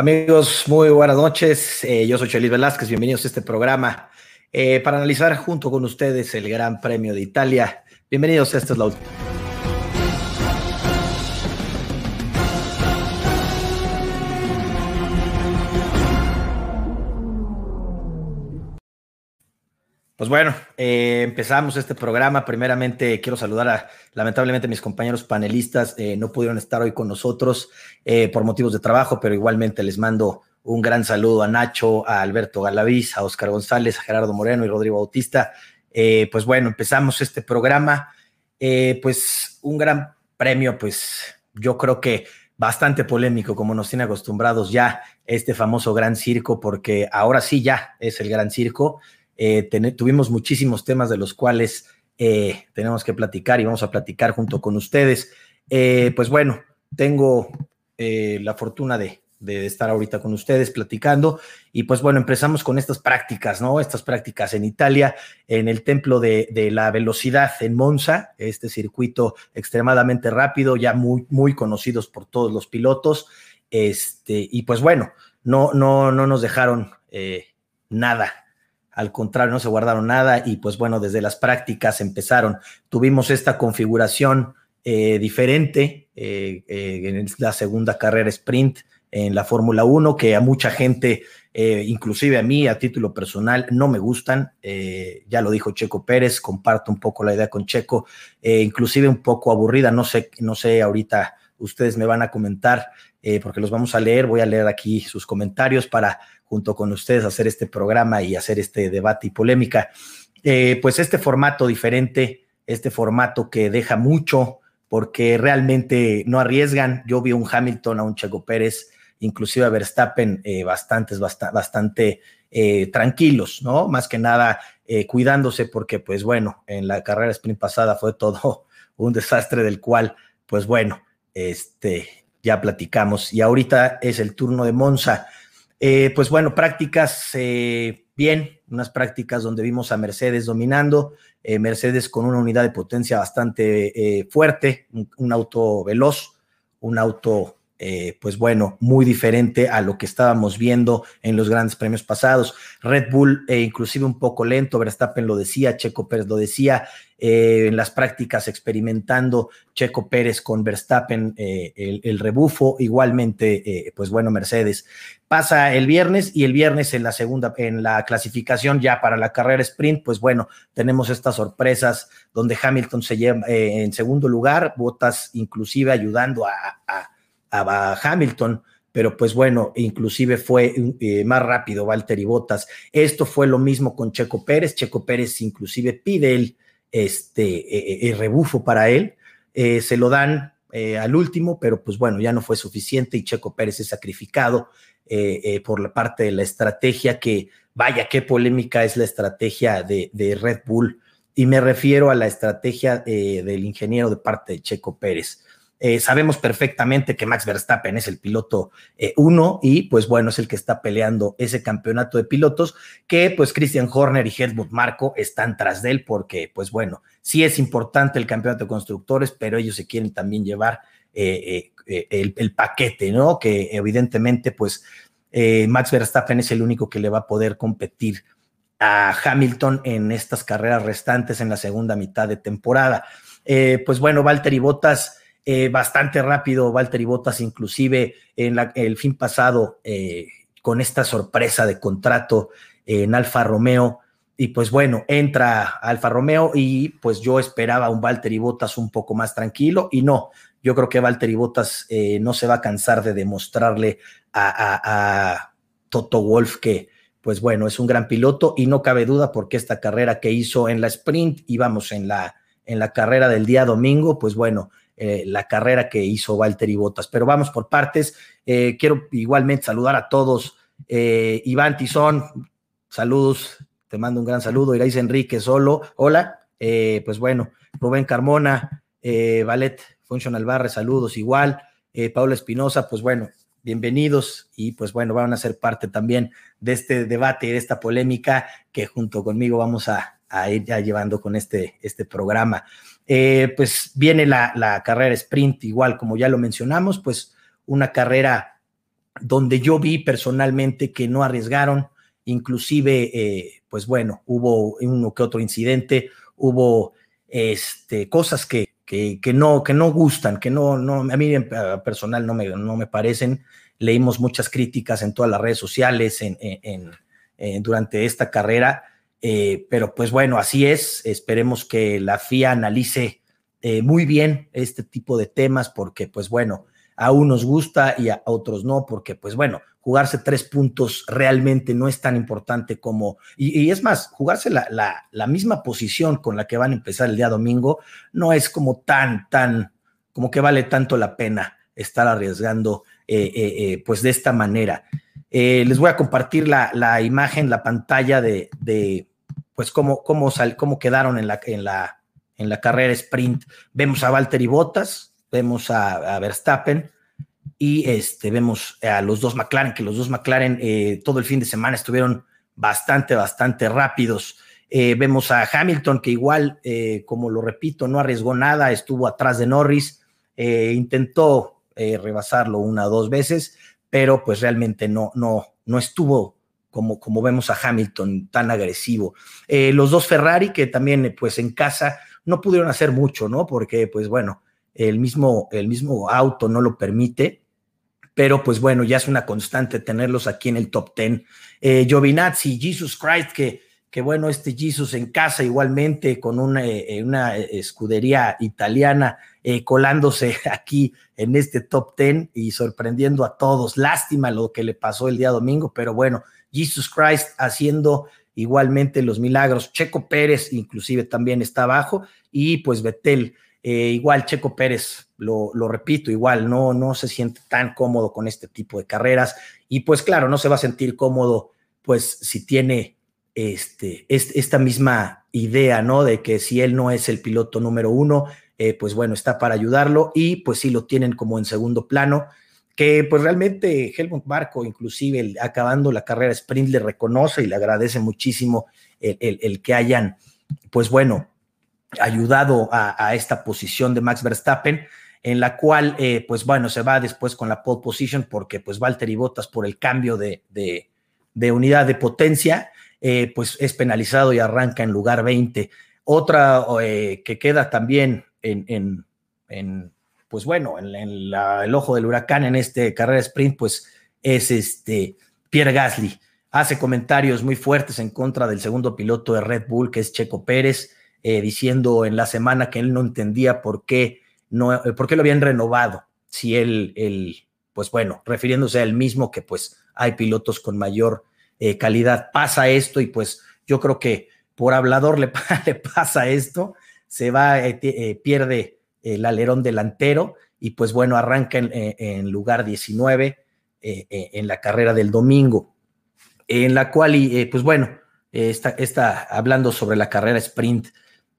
Amigos, muy buenas noches. Eh, yo soy Chelis Velázquez. Bienvenidos a este programa eh, para analizar junto con ustedes el Gran Premio de Italia. Bienvenidos, esta es la última. Pues bueno, eh, empezamos este programa. Primeramente quiero saludar a, lamentablemente, mis compañeros panelistas. Eh, no pudieron estar hoy con nosotros eh, por motivos de trabajo, pero igualmente les mando un gran saludo a Nacho, a Alberto Galaviz, a Oscar González, a Gerardo Moreno y Rodrigo Bautista. pues bueno, empezamos este programa. pues un gran premio, pues yo creo que bastante polémico, como nos tiene acostumbrados ya este famoso gran circo, porque ahora sí ya es el gran circo. Eh, tuvimos muchísimos temas de los cuales eh, tenemos que platicar y vamos a platicar junto con ustedes. Eh, pues bueno, tengo la fortuna de, estar ahorita con ustedes platicando y pues bueno, empezamos con estas prácticas, ¿no? Estas prácticas en Italia, en el templo de, la velocidad en Monza, este circuito extremadamente rápido, ya muy, muy conocidos por todos los pilotos. Este, y pues bueno, no, no, no nos dejaron nada al contrario, no se guardaron nada y pues bueno, desde las prácticas empezaron. Tuvimos esta configuración eh, diferente eh, eh, en la segunda carrera sprint en la Fórmula 1, que a mucha gente, inclusive a mí a título personal, no me gustan. ya lo dijo Checo Pérez, comparto un poco la idea con Checo, inclusive un poco aburrida, no sé, no sé, ahorita ustedes me van a comentar, porque los vamos a leer, voy a leer aquí sus comentarios para junto con ustedes hacer este programa y hacer este debate y polémica. Eh, pues este formato diferente, este formato que deja mucho porque realmente no arriesgan. Yo vi a un Hamilton, a un Checo Pérez, inclusive a Verstappen, eh, bastantes, bastante eh, tranquilos, ¿no? Más que nada cuidándose porque, pues bueno, en la carrera sprint pasada fue todo un desastre del cual, pues bueno, este, ya platicamos. Y ahorita es el turno de Monza. Eh, pues bueno, prácticas eh, bien, unas prácticas donde vimos a Mercedes dominando, eh, Mercedes con una unidad de potencia bastante fuerte, un, auto veloz, un auto, pues bueno, muy diferente a lo que estábamos viendo en los grandes premios pasados. Red Bull, inclusive un poco lento, Verstappen lo decía, Checo Pérez lo decía, en las prácticas experimentando Checo Pérez con Verstappen, el, rebufo, igualmente, pues bueno, Mercedes pasa el viernes y el viernes en la segunda, en la clasificación ya para la carrera sprint, pues bueno, tenemos estas sorpresas donde Hamilton se lleva eh, en segundo lugar, Botas inclusive ayudando a, Hamilton, pero pues bueno, inclusive fue eh, más rápido Valtteri Botas. Esto fue lo mismo con Checo Pérez, Checo Pérez inclusive pide el, este, el rebufo para él, eh, se lo dan al último, pero pues bueno, ya no fue suficiente y Checo Pérez es sacrificado eh, eh, por la parte de la estrategia que, vaya, qué polémica es la estrategia de, Red Bull. Y me refiero a la estrategia eh, del ingeniero de parte de Checo Pérez. Sabemos perfectamente que Max Verstappen es el piloto uno y pues bueno, es el que está peleando ese campeonato de pilotos que pues Christian Horner y Helmut Marco están tras de él porque pues bueno, sí es importante el campeonato de constructores, pero ellos se quieren también llevar eh, el, paquete, ¿no? Que evidentemente, pues, eh, Max Verstappen es el único que le va a poder competir a Hamilton en estas carreras restantes en la segunda mitad de temporada. Eh, pues bueno, Valtteri Bottas, bastante rápido, Valtteri Bottas inclusive en el fin pasado con esta sorpresa de contrato en Alfa Romeo, y pues bueno, entra Alfa Romeo y pues yo esperaba un Valtteri Bottas un poco más tranquilo. Y no, yo creo que Valtteri Bottas eh, no se va a cansar de demostrarle a, Toto Wolf que, pues bueno, es un gran piloto. Y no cabe duda porque esta carrera que hizo en la sprint y vamos en la, en la carrera del día domingo, pues bueno, eh, la carrera que hizo Valtteri Bottas. Pero vamos por partes. Eh, quiero igualmente saludar a todos. Iván Tizón, saludos, te mando un gran saludo. Iráis Enrique Solo, hola. pues bueno, Rubén Carmona, Valet Functional Barre, saludos igual. Eh, Paula Espinosa, pues bueno, bienvenidos y pues bueno, van a ser parte también de este debate, de esta polémica que junto conmigo vamos a, ir ya llevando con este, este programa. Eh, pues viene la, carrera sprint, igual como ya lo mencionamos, pues una carrera donde yo vi personalmente que no arriesgaron, inclusive, eh, pues bueno, hubo uno que otro incidente, hubo este, cosas que, que, no, que no gustan, que no, no, a mí personal no me, no me parecen. Leímos muchas críticas en todas las redes sociales en, en, durante esta carrera, eh, pero pues bueno, así es. Esperemos que la FIA analice eh, muy bien este tipo de temas porque pues bueno, a unos gusta y a otros no, porque pues bueno, jugarse tres puntos realmente no es tan importante como, y, es más, jugarse la, la, misma posición con la que van a empezar el día domingo no es como tan, tan, como que vale tanto la pena estar arriesgando eh, pues de esta manera. les voy a compartir la, la imagen, la pantalla de pues cómo, cómo, sal, cómo quedaron en la, en, la, en la carrera sprint. Vemos a Valtteri Bottas, vemos a, Verstappen y este, vemos a los dos McLaren, que los dos McLaren eh, todo el fin de semana estuvieron bastante, bastante rápidos. Eh, vemos a Hamilton, que igual, eh, como lo repito, no arriesgó nada, estuvo atrás de Norris, intentó rebasarlo una o dos veces, pero pues realmente no, no, no estuvo como, como vemos a Hamilton tan agresivo. los dos Ferrari, que también pues en casa no pudieron hacer mucho, ¿no? Porque pues bueno, el mismo, el mismo auto no lo permite, pero pues bueno, ya es una constante tenerlos aquí en el top 10. Eh, Giovinazzi, Jesus Christ, que, que bueno, este Jesus en casa igualmente con una, eh, una escudería italiana eh, colándose aquí en este top 10 y sorprendiendo a todos. Lástima lo que le pasó el día domingo, pero bueno, Jesus Christ haciendo igualmente los milagros. Checo Pérez inclusive también está abajo y pues Betel eh, igual Checo Pérez, lo, repito, igual no, no se siente tan cómodo con este tipo de carreras y pues claro, no se va a sentir cómodo pues si tiene este, esta misma idea, ¿no? De que si él no es el piloto número uno, eh, pues bueno, está para ayudarlo y pues sí lo tienen como en segundo plano, que pues realmente Helmut Marco, inclusive acabando la carrera sprint, le reconoce y le agradece muchísimo el que hayan, pues bueno, ayudado a, esta posición de Max Verstappen, en la cual, eh, pues bueno, se va después con la pole position porque pues Valtteri Bottas por el cambio de, de, unidad de potencia, eh, pues es penalizado y arranca en lugar 20. Otra eh, que queda también en, en, pues bueno, en, el ojo del huracán en este carrera sprint, pues es este Pierre Gasly. Hace comentarios muy fuertes en contra del segundo piloto de Red Bull, que es Checo Pérez. Eh, diciendo en la semana que él no entendía por qué, no, eh, por qué lo habían renovado, si él, él, pues bueno, refiriéndose a él mismo, que pues hay pilotos con mayor eh, calidad. Pasa esto y pues yo creo que por hablador le, pasa esto, se va, pierde el alerón delantero y pues bueno, arranca en, lugar 19 en la carrera del domingo, en la cual, y, pues bueno, está, está hablando sobre la carrera sprint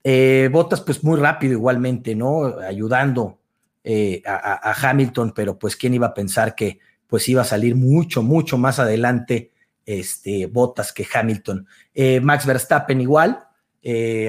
eh, Botas, pues muy rápido igualmente, ¿no? Ayudando eh, a, Hamilton, pero pues quién iba a pensar que pues iba a salir mucho, mucho más adelante este, Botas que Hamilton. Eh, Max Verstappen igual,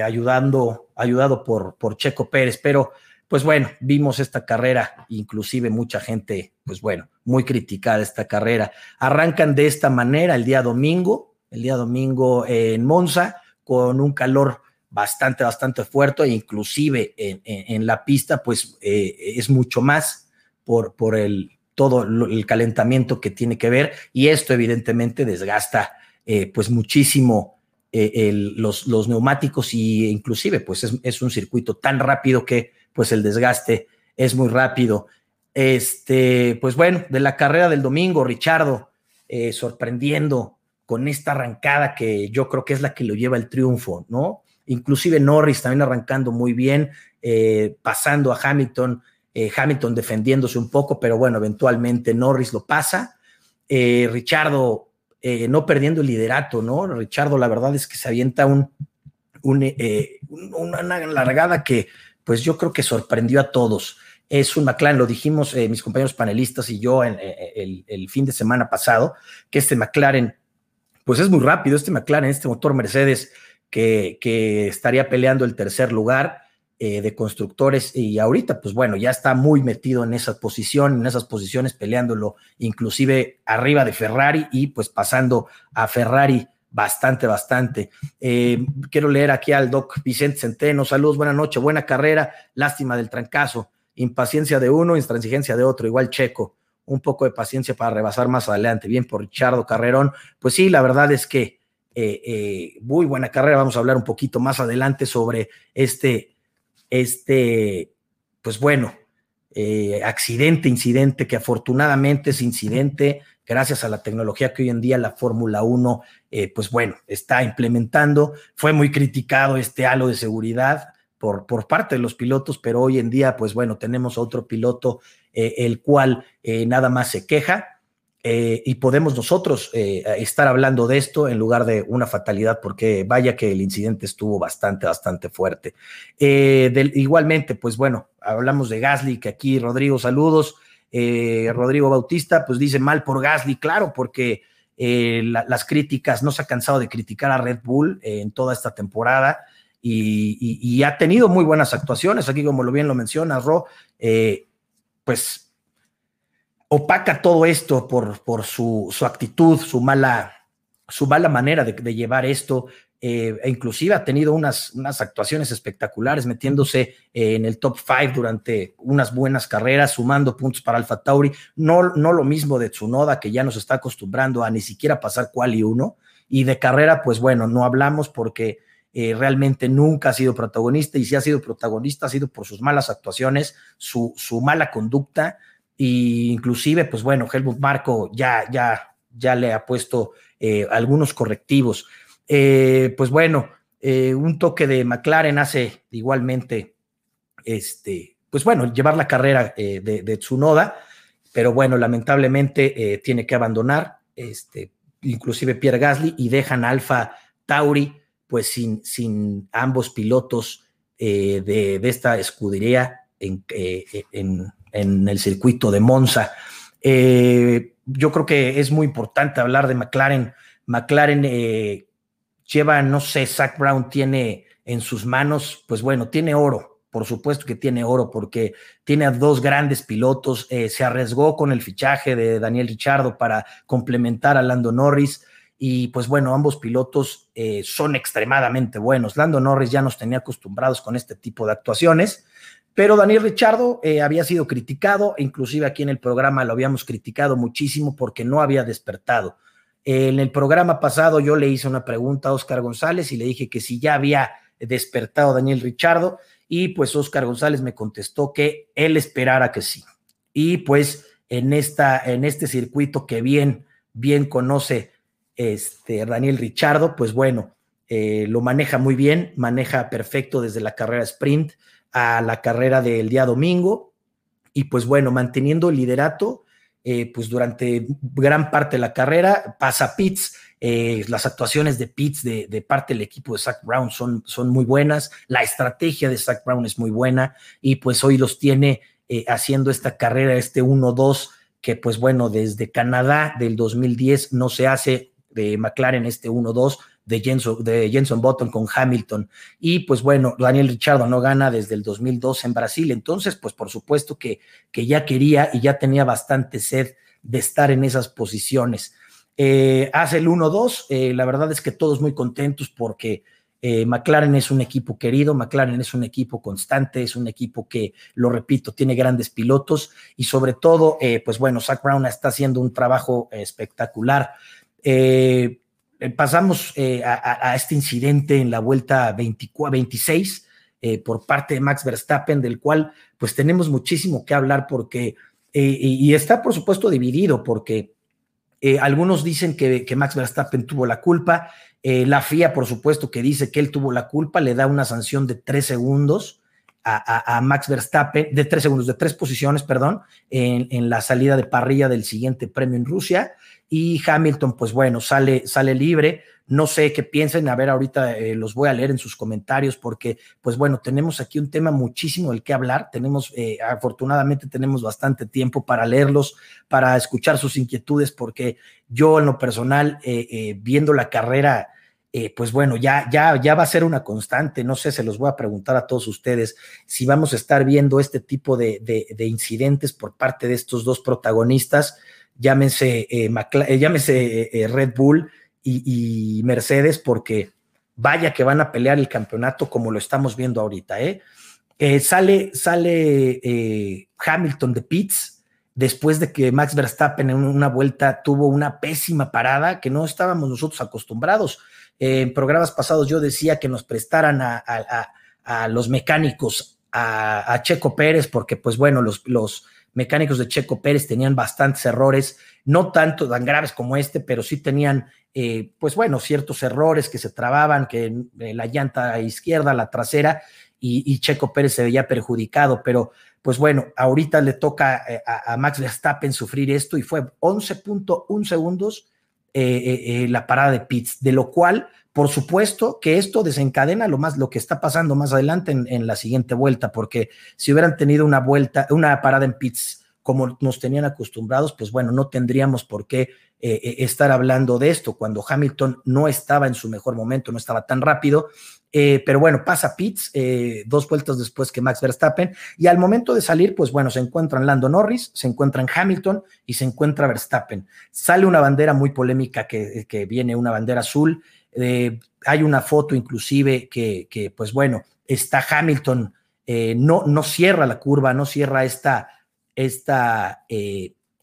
ayudando, ayudado por, por Checo Pérez, pero pues bueno, vimos esta carrera, inclusive mucha gente, pues bueno, muy criticada esta carrera. Arrancan de esta manera el día domingo, el día domingo en Monza, con un calor bastante, bastante fuerte, e inclusive en, la pista, pues eh, es mucho más por, el, todo el calentamiento que tiene que ver, y esto evidentemente desgasta eh, pues muchísimo eh, los, los, neumáticos y inclusive pues es, un circuito tan rápido que pues el desgaste es muy rápido. Este, pues bueno, de la carrera del domingo, Richardo, sorprendiendo con esta arrancada que yo creo que es la que lo lleva el triunfo, ¿no? inclusive Norris también arrancando muy bien, eh, pasando a Hamilton, eh, Hamilton defendiéndose un poco, pero bueno, eventualmente Norris lo pasa. Eh, Richardo no perdiendo el liderato, ¿no? Richardo, la verdad es que se avienta un, una largada que, pues yo creo que sorprendió a todos. Es un McLaren, lo dijimos mis compañeros panelistas y yo el, el fin de semana pasado, que este McLaren, pues es muy rápido, este McLaren, este motor Mercedes, que, estaría peleando el tercer lugar. de constructores y ahorita, pues bueno, ya está muy metido en esa posición, en esas posiciones, peleándolo inclusive arriba de Ferrari y pues pasando a Ferrari bastante, bastante. Eh, quiero leer aquí al doc Vicente Centeno. Saludos, buena noche, buena carrera. Lástima del trancazo. Impaciencia de uno, intransigencia de otro. Igual Checo. Un poco de paciencia para rebasar más adelante. Bien por Richardo Carrerón. Pues sí, la verdad es que eh, eh, muy buena carrera. Vamos a hablar un poquito más adelante sobre este, este, pues bueno, accidente, incidente, que afortunadamente es incidente gracias a la tecnología que hoy en día la Fórmula 1, eh, pues bueno, está implementando. Fue muy criticado este halo de seguridad por, por parte de los pilotos, pero hoy en día, pues bueno, tenemos otro piloto eh, el cual eh, nada más se queja. y podemos nosotros estar hablando de esto en lugar de una fatalidad, porque vaya que el incidente estuvo bastante, bastante fuerte. igualmente, pues bueno, hablamos de Gasly, que aquí Rodrigo, saludos. Eh, Rodrigo Bautista, pues dice mal por Gasly, claro, porque eh, las críticas, no se ha cansado de criticar a Red Bull eh, en toda esta temporada y, ha tenido muy buenas actuaciones. Aquí, como lo bien lo menciona Ro, pues opaca todo esto por, por su, actitud, su mala, su mala manera de llevar esto. Eh, e inclusive ha tenido unas, unas actuaciones espectaculares, metiéndose eh, en el top five durante unas buenas carreras, sumando puntos para Alfa Tauri. No, no lo mismo de Tsunoda, que ya nos está acostumbrando a ni siquiera pasar cual y uno. Y de carrera, pues bueno, no hablamos porque eh, realmente nunca ha sido protagonista y si ha sido protagonista ha sido por sus malas actuaciones, su, su mala conducta e inclusive, pues bueno, Helmut Marco ya, ya, ya le ha puesto algunos correctivos. Eh, pues bueno, eh, un toque de McLaren hace igualmente, este, pues bueno, llevar la carrera eh, de, Tsunoda, pero bueno, lamentablemente tiene que abandonar, este, inclusive Pierre Gasly, y dejan Alfa Tauri, pues sin, sin ambos pilotos de, esta escudería en, en, el circuito de Monza. yo creo que es muy importante hablar de McLaren. McLaren lleva, no sé, Zach Brown tiene en sus manos, pues bueno, tiene oro, por supuesto que tiene oro, porque tiene a dos grandes pilotos, eh, se arriesgó con el fichaje de Daniel Richardo para complementar a Lando Norris. Y pues bueno, ambos pilotos eh, son extremadamente buenos. Lando Norris ya nos tenía acostumbrados con este tipo de actuaciones, pero Daniel Richardo eh, había sido criticado, inclusive aquí en el programa lo habíamos criticado muchísimo porque no había despertado. En el programa pasado yo le hice una pregunta a Oscar González y le dije que si ya había despertado Daniel Richardo y pues Oscar González me contestó que él esperara que sí. Y pues en, esta, en este circuito que bien, bien conoce este Daniel Richardo, pues bueno, eh, lo maneja muy bien, maneja perfecto desde la carrera sprint a la carrera del día domingo y pues bueno, manteniendo el liderato eh, pues durante gran parte de la carrera, pasa Pitts, eh, las actuaciones de Pitts de, parte del equipo de Zach Brown son, son muy buenas, la estrategia de Zach Brown es muy buena y pues hoy los tiene eh, haciendo esta carrera, este 1-2, que pues bueno, desde Canadá del 2010 no se hace de McLaren este 1-2, de Jenson, de Button con Hamilton. Y pues bueno, Daniel Richardo no gana desde el 2002 en Brasil. Entonces, pues por supuesto que, que ya quería y ya tenía bastante sed de estar en esas posiciones. Eh, hace el 1-2, eh, la verdad es que todos muy contentos porque eh, McLaren es un equipo querido, McLaren es un equipo constante, es un equipo que, lo repito, tiene grandes pilotos y sobre todo, pues bueno, Zach Brown está haciendo un trabajo espectacular. Eh, pasamos eh, a, este incidente en la vuelta 26 eh, por parte de Max Verstappen, del cual pues tenemos muchísimo que hablar porque, y, está por supuesto dividido porque algunos dicen que, Max Verstappen tuvo la culpa, la FIA por supuesto que dice que él tuvo la culpa, le da una sanción de tres segundos. A, Max Verstappen, de tres segundos, de tres posiciones, perdón, en, en, la salida de parrilla del siguiente premio en Rusia y Hamilton, pues bueno, sale, sale libre. No sé qué piensen, a ver, ahorita eh, los voy a leer en sus comentarios porque, pues bueno, tenemos aquí un tema muchísimo del que hablar. Tenemos, eh, afortunadamente, tenemos bastante tiempo para leerlos, para escuchar sus inquietudes, porque yo en lo personal, eh, viendo la carrera, pues bueno, ya, ya, ya va a ser una constante. No sé, se los voy a preguntar a todos ustedes si vamos a estar viendo este tipo de, de, incidentes por parte de estos dos protagonistas, llámese, llámese Red Bull y, Mercedes, porque vaya que van a pelear el campeonato como lo estamos viendo ahorita. ¿eh? sale sale Hamilton de Pitts después de que Max Verstappen en una vuelta tuvo una pésima parada que no estábamos nosotros acostumbrados. en programas pasados yo decía que nos prestaran a, los mecánicos a, Checo Pérez, porque pues bueno, los mecánicos de Checo Pérez tenían bastantes errores, no tanto tan graves como este, pero sí tenían, eh, pues bueno, ciertos errores que se trababan, que la llanta izquierda, la trasera, y, Checo Pérez se veía perjudicado, pero pues bueno, ahorita le toca eh, a, Max Verstappen sufrir esto y fue 11.1 segundos eh, eh, la parada de pits, de lo cual, por supuesto, que esto desencadena lo más lo que está pasando más adelante en, la siguiente vuelta, porque si hubieran tenido una vuelta, una parada en pits como nos tenían acostumbrados, pues bueno, no tendríamos por qué estar hablando de esto cuando Hamilton no estaba en su mejor momento, no estaba tan rápido eh, pero bueno, pasa Pitts eh, dos vueltas después que Max Verstappen y al momento de salir, pues bueno, se encuentran Lando Norris, se encuentran Hamilton y se encuentra Verstappen. Sale una bandera muy polémica que, viene, una bandera azul. Eh, hay una foto inclusive que, pues bueno, está Hamilton, no, no cierra la curva, no cierra esta, esta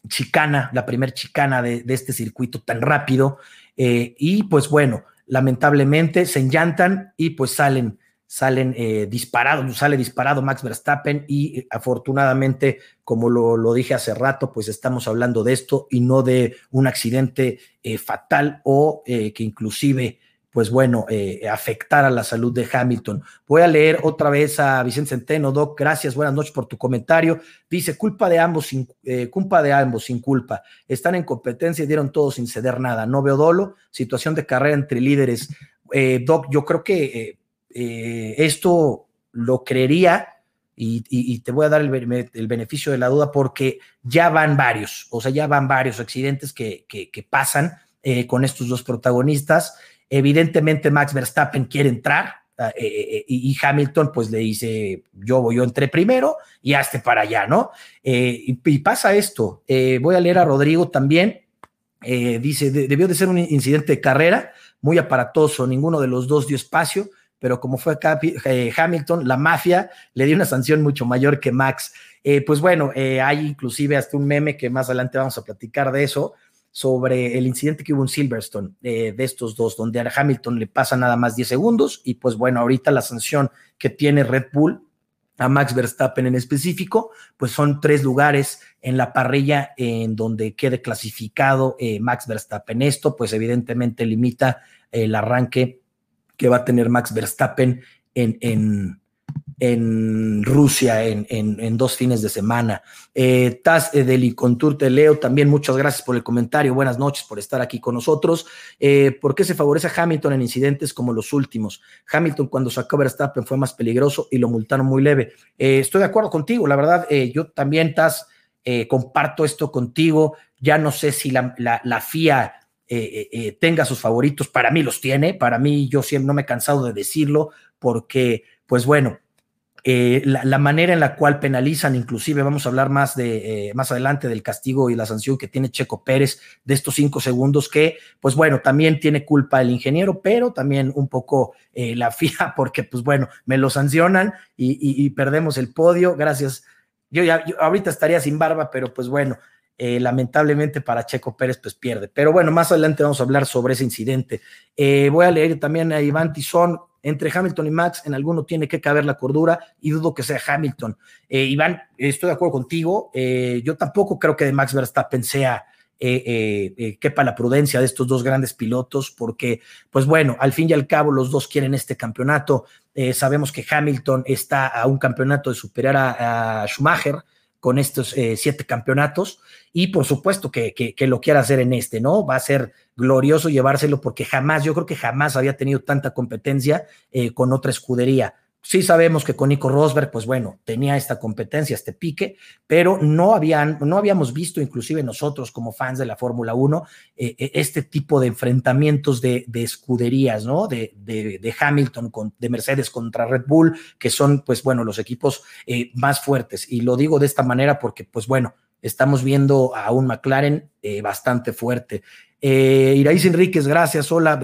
chicana, la primer chicana de, de, este circuito tan rápido. y pues bueno, lamentablemente se enllantan y pues salen, salen eh, disparados, sale disparado Max Verstappen y eh, afortunadamente, como lo, dije hace rato, pues estamos hablando de esto y no de un accidente eh, fatal o que inclusive pues bueno, eh, afectar a la salud de Hamilton. Voy a leer otra vez a Vicente Centeno, Doc, gracias, buenas noches por tu comentario. Dice, culpa de ambos, sin, eh, culpa de ambos, sin culpa. Están en competencia y dieron todo sin ceder nada. No veo dolo, situación de carrera entre líderes. Eh, Doc, yo creo que esto lo creería y, te voy a dar el, beneficio de la duda porque ya van varios, o sea, ya van varios accidentes que, pasan con estos dos protagonistas. Evidentemente Max Verstappen quiere entrar ah, eh, eh, eh, y Hamilton pues le dice, yo voy, yo entré primero y hazte para allá, ¿no? y, pasa esto, voy a leer a Rodrigo también, dice, debió de ser un incidente de carrera muy aparatoso, ninguno de los dos dio espacio, pero como fue Hamilton, la mafia le dio una sanción mucho mayor que Max. pues bueno, hay inclusive hasta un meme que más adelante vamos a platicar de eso, sobre el incidente que hubo en Silverstone eh, de estos dos, donde a Hamilton le pasa nada más 10 segundos y pues bueno, ahorita la sanción que tiene Red Bull a Max Verstappen en específico, pues son tres lugares en la parrilla en donde quede clasificado eh, Max Verstappen. Esto pues evidentemente limita el arranque que va a tener Max Verstappen en, en, en Rusia en, dos fines de semana. Eh, Taz eh, Delicontour, te leo también. Muchas gracias por el comentario. Buenas noches por estar aquí con nosotros. Eh, ¿Por qué se favorece a Hamilton en incidentes como los últimos? Hamilton, cuando sacó Verstappen, fue más peligroso y lo multaron muy leve. Eh, estoy de acuerdo contigo. La verdad, yo también, Taz, comparto esto contigo. Ya no sé si la, la FIA. Tenga sus favoritos, para mí los tiene, para mí yo siempre no me he cansado de decirlo, porque, pues bueno, eh, la, manera en la cual penalizan, inclusive vamos a hablar más de eh, más adelante del castigo y la sanción que tiene Checo Pérez de estos cinco segundos, que pues bueno, también tiene culpa el ingeniero, pero también un poco eh, la FIA, porque pues bueno, me lo sancionan y, perdemos el podio. Gracias. Yo ya ahorita estaría sin barba, pero pues bueno, lamentablemente para Checo Pérez pues pierde. Pero bueno, más adelante vamos a hablar sobre ese incidente. voy a leer también a Iván Tizón, entre Hamilton y Max, en alguno tiene que caber la cordura y dudo que sea Hamilton. Eh, Iván, estoy de acuerdo contigo. Eh, yo tampoco creo que de Max Verstappen sea eh, quepa la prudencia de estos dos grandes pilotos, porque, pues bueno, al fin y al cabo los dos quieren este campeonato. sabemos que Hamilton está a un campeonato de superar a Schumacher con estos eh, siete campeonatos y por supuesto que, que, lo quiera hacer en este, ¿no? Va a ser glorioso llevárselo porque jamás, yo creo que jamás había tenido tanta competencia eh, con otra escudería Sí sabemos que con Nico Rosberg, pues bueno, tenía esta competencia, este pique, pero no, habían, no habíamos visto, inclusive nosotros como fans de la Fórmula 1, eh, eh, este tipo de enfrentamientos de, escuderías, ¿no? De, de, Hamilton, con, de Mercedes contra Red Bull, que son, pues bueno, los equipos eh, más fuertes. Y lo digo de esta manera porque, pues bueno, estamos viendo a un McLaren bastante fuerte. Eh, Iraís Enríquez, gracias. Hola,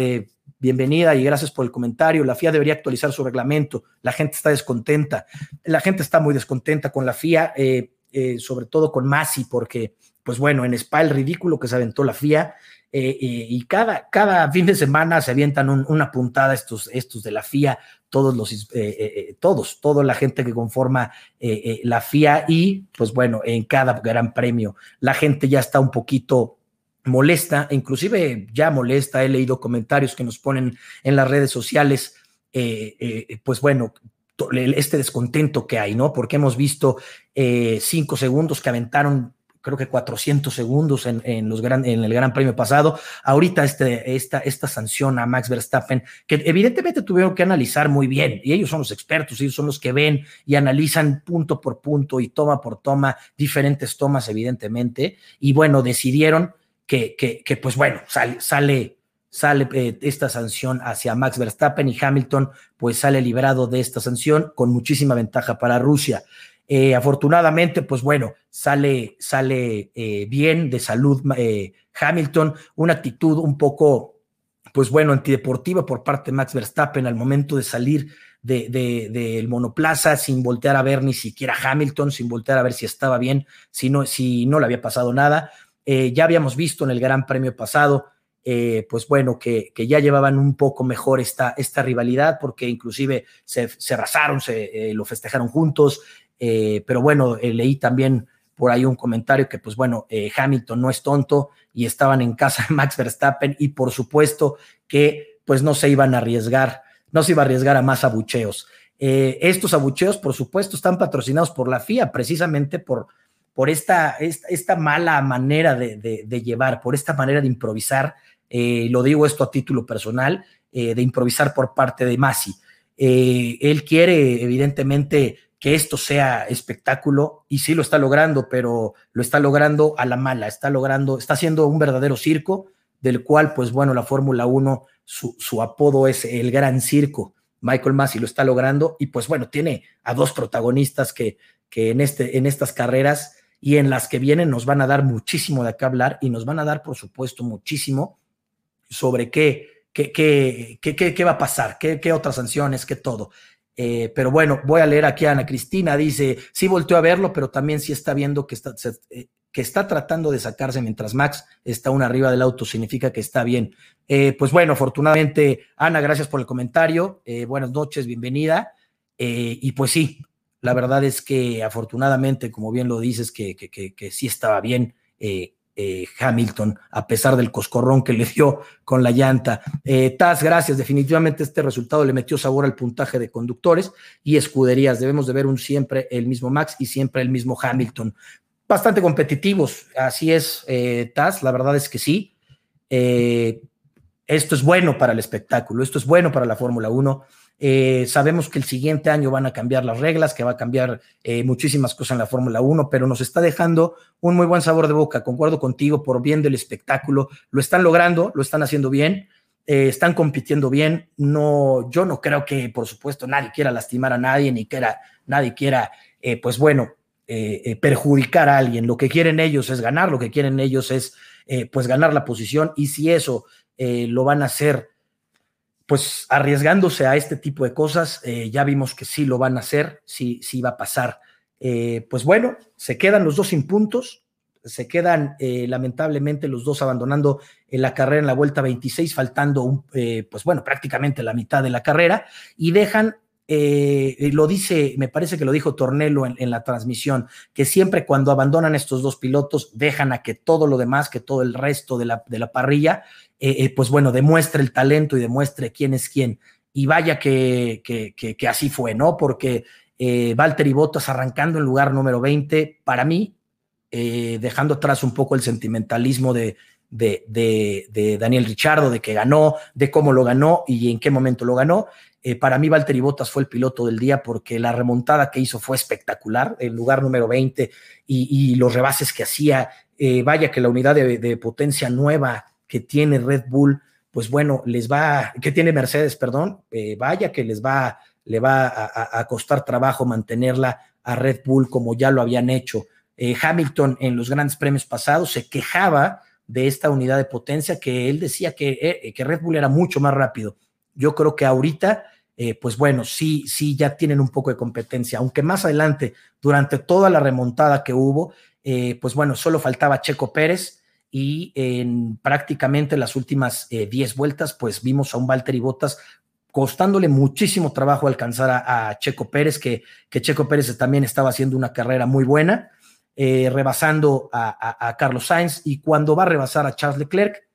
bienvenida y gracias por el comentario. La FIA debería actualizar su reglamento. La gente está descontenta. La gente está muy descontenta con la FIA, eh, eh, sobre todo con Masi, porque, pues bueno, en Spa el ridículo que se aventó la FIA. Eh, y cada, cada fin de semana se avientan una puntada estos, estos de la FIA, todos los, todos, toda la gente que conforma la FIA y pues bueno, en cada gran premio la gente ya está un poquito molesta, inclusive ya molesta, he leído comentarios que nos ponen en las redes sociales, eh, eh, pues bueno, este descontento que hay, ¿no? Porque hemos visto eh, cinco segundos que aventaron creo que 400 segundos en, los gran, en el Gran Premio pasado. Ahorita este, esta, esta sanción a Max Verstappen, que evidentemente tuvieron que analizar muy bien, y ellos son los expertos, ellos son los que ven y analizan punto por punto y toma por toma, diferentes tomas, evidentemente, y bueno, decidieron que, que, pues bueno, sale, sale, sale eh, esta sanción hacia Max Verstappen y Hamilton, pues sale liberado de esta sanción con muchísima ventaja para Rusia. Eh, afortunadamente, pues bueno, sale, sale eh, bien de salud Hamilton, una actitud un poco, pues bueno, antideportiva por parte de Max Verstappen al momento de salir del de, monoplaza sin voltear a ver ni siquiera Hamilton, sin voltear a ver si estaba bien, si no, si no le había pasado nada. Eh, ya habíamos visto en el Gran Premio pasado, eh, pues bueno, que, ya llevaban un poco mejor esta, esta rivalidad, porque inclusive se, se arrasaron, se eh, lo festejaron juntos, pero bueno, leí también por ahí un comentario que, pues bueno, Hamilton no es tonto y estaban en casa de Max Verstappen y por supuesto que pues no se iban a arriesgar, no se iba a arriesgar a más abucheos. estos abucheos, por supuesto, están patrocinados por la FIA, precisamente por, por esta, esta, mala manera de, llevar, por esta manera de improvisar, eh, lo digo esto a título personal, eh, de improvisar por parte de Masi. Eh, él quiere, evidentemente, que esto sea espectáculo y sí lo está logrando, pero lo está logrando a la mala, está logrando, está haciendo un verdadero circo, del cual, pues bueno, la Fórmula 1, su, su, apodo es el Gran Circo. Michael Masi lo está logrando y pues bueno, tiene a dos protagonistas que, que en, este, en estas carreras y en las que vienen nos van a dar muchísimo de qué hablar y nos van a dar, por supuesto, muchísimo sobre qué, qué, qué, qué, qué va a pasar, qué, qué otras sanciones, qué todo. Eh, pero bueno, voy a leer aquí a Ana Cristina, dice, sí volteó a verlo, pero también sí está viendo que está, eh, que está tratando de sacarse mientras Max está aún arriba del auto, significa que está bien. Eh, pues bueno, afortunadamente, Ana, gracias por el comentario, buenas noches, bienvenida. y pues sí, la verdad es que afortunadamente, como bien lo dices, que, que, sí estaba bien eh, eh, Hamilton, a pesar del coscorrón que le dio con la llanta. Eh, Taz, gracias. Definitivamente este resultado le metió sabor al puntaje de conductores y escuderías. Debemos de ver un siempre el mismo Max y siempre el mismo Hamilton. Bastante competitivos, así es, eh, Taz, la verdad es que sí. esto es bueno para el espectáculo, esto es bueno para la Fórmula 1. Eh, sabemos que el siguiente año van a cambiar las reglas, que va a cambiar eh, muchísimas cosas en la Fórmula 1, pero nos está dejando un muy buen sabor de boca. Concuerdo contigo por bien del espectáculo. Lo están logrando, lo están haciendo bien, eh, están compitiendo bien. No, yo no creo que, por supuesto, nadie quiera lastimar a nadie, ni quiera, nadie quiera, pues bueno, perjudicar a alguien. Lo que quieren ellos es ganar, lo que quieren ellos es, pues, ganar la posición. Y si eso lo van a hacer pues arriesgándose a este tipo de cosas, eh, ya vimos que sí lo van a hacer, sí, sí va a pasar. Eh, pues bueno, se quedan los dos sin puntos, se quedan eh, lamentablemente los dos abandonando la carrera en la vuelta 26, faltando un, pues bueno, prácticamente la mitad de la carrera, y dejan eh, lo dice, me parece que lo dijo Tornelo en, la transmisión, que siempre cuando abandonan estos dos pilotos dejan a que todo lo demás, que todo el resto de la, de la parrilla, eh, eh, pues bueno, demuestre el talento y demuestre quién es quién. Y vaya que, que, así fue, ¿no? Porque eh, Valtteri Bottas arrancando en lugar número 20, para mí, dejando atrás un poco el sentimentalismo de, de, de, Daniel Richardo, de que ganó, de cómo lo ganó y en qué momento lo ganó. Eh, para mí, Valtteri Bottas fue el piloto del día porque la remontada que hizo fue espectacular, el lugar número 20 y, los rebases que hacía. Eh, vaya que la unidad de, potencia nueva que tiene Red Bull, pues bueno, les va, que tiene Mercedes, perdón, eh, vaya que les va, le va a, costar trabajo mantenerla a Red Bull como ya lo habían hecho. Hamilton en los grandes premios pasados se quejaba de esta unidad de potencia que él decía que, que Red Bull era mucho más rápido. Yo creo que ahorita eh, pues bueno, sí, sí, ya tienen un poco de competencia, aunque más adelante, durante toda la remontada que hubo, eh, pues bueno, solo faltaba Checo Pérez y en prácticamente las últimas 10 eh, vueltas, pues vimos a un Valtteri Bottas costándole muchísimo trabajo alcanzar a, Checo Pérez, que, que, Checo Pérez también estaba haciendo una carrera muy buena, rebasando a, a Carlos Sainz y cuando va a rebasar a Charles Leclerc,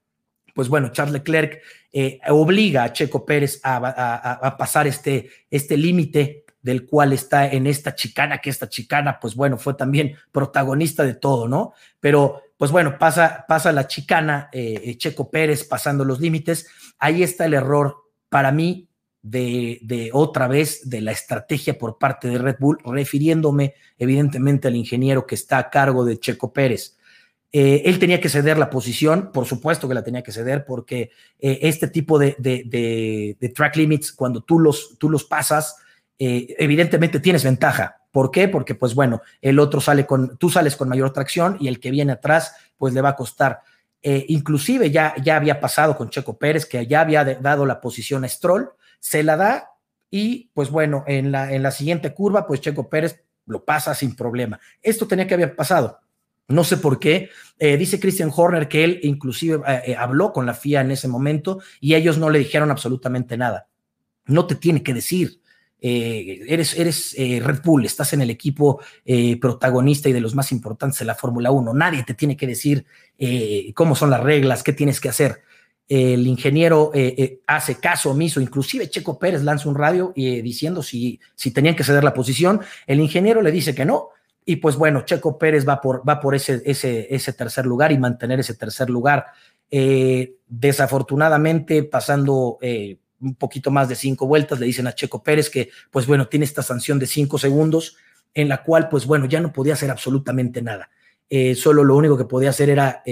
pues bueno, Charles Leclerc eh, obliga a Checo Pérez a, pasar este, este límite del cual está en esta chicana, que esta chicana, pues bueno, fue también protagonista de todo, ¿no? Pero, pues bueno, pasa, pasa la chicana, eh, eh, Checo Pérez pasando los límites, ahí está el error para mí de, de, otra vez de la estrategia por parte de Red Bull, refiriéndome evidentemente al ingeniero que está a cargo de Checo Pérez. Eh, él tenía que ceder la posición, por supuesto que la tenía que ceder, porque este tipo de, track limits, cuando tú los, tú los pasas, evidentemente tienes ventaja. ¿Por qué? Porque, pues bueno, el otro sale con, tú sales con mayor tracción y el que viene atrás, pues le va a costar. inclusive ya, ya había pasado con Checo Pérez, que ya había dado la posición a Stroll, se la da y, pues bueno, en la, en la siguiente curva, pues Checo Pérez lo pasa sin problema. Esto tenía que haber pasado no sé por qué. Eh, dice Christian Horner que él inclusive eh, eh, habló con la FIA en ese momento y ellos no le dijeron absolutamente nada. No te tiene que decir. Eres eres Red Bull, estás en el equipo protagonista y de los más importantes de la Fórmula 1. Nadie te tiene que decir cómo son las reglas, qué tienes que hacer. El ingeniero hace caso omiso, inclusive Checo Pérez lanza un radio diciendo si, si tenían que ceder la posición. El ingeniero le dice que no, y pues bueno, Checo Pérez va por, va por ese, ese, ese tercer lugar y mantener ese tercer lugar. Eh, desafortunadamente, pasando eh, un poquito más de cinco vueltas, le dicen a Checo Pérez que, pues bueno, tiene esta sanción de cinco segundos, en la cual, pues bueno, ya no podía hacer absolutamente nada. Eh, solo lo único que podía hacer era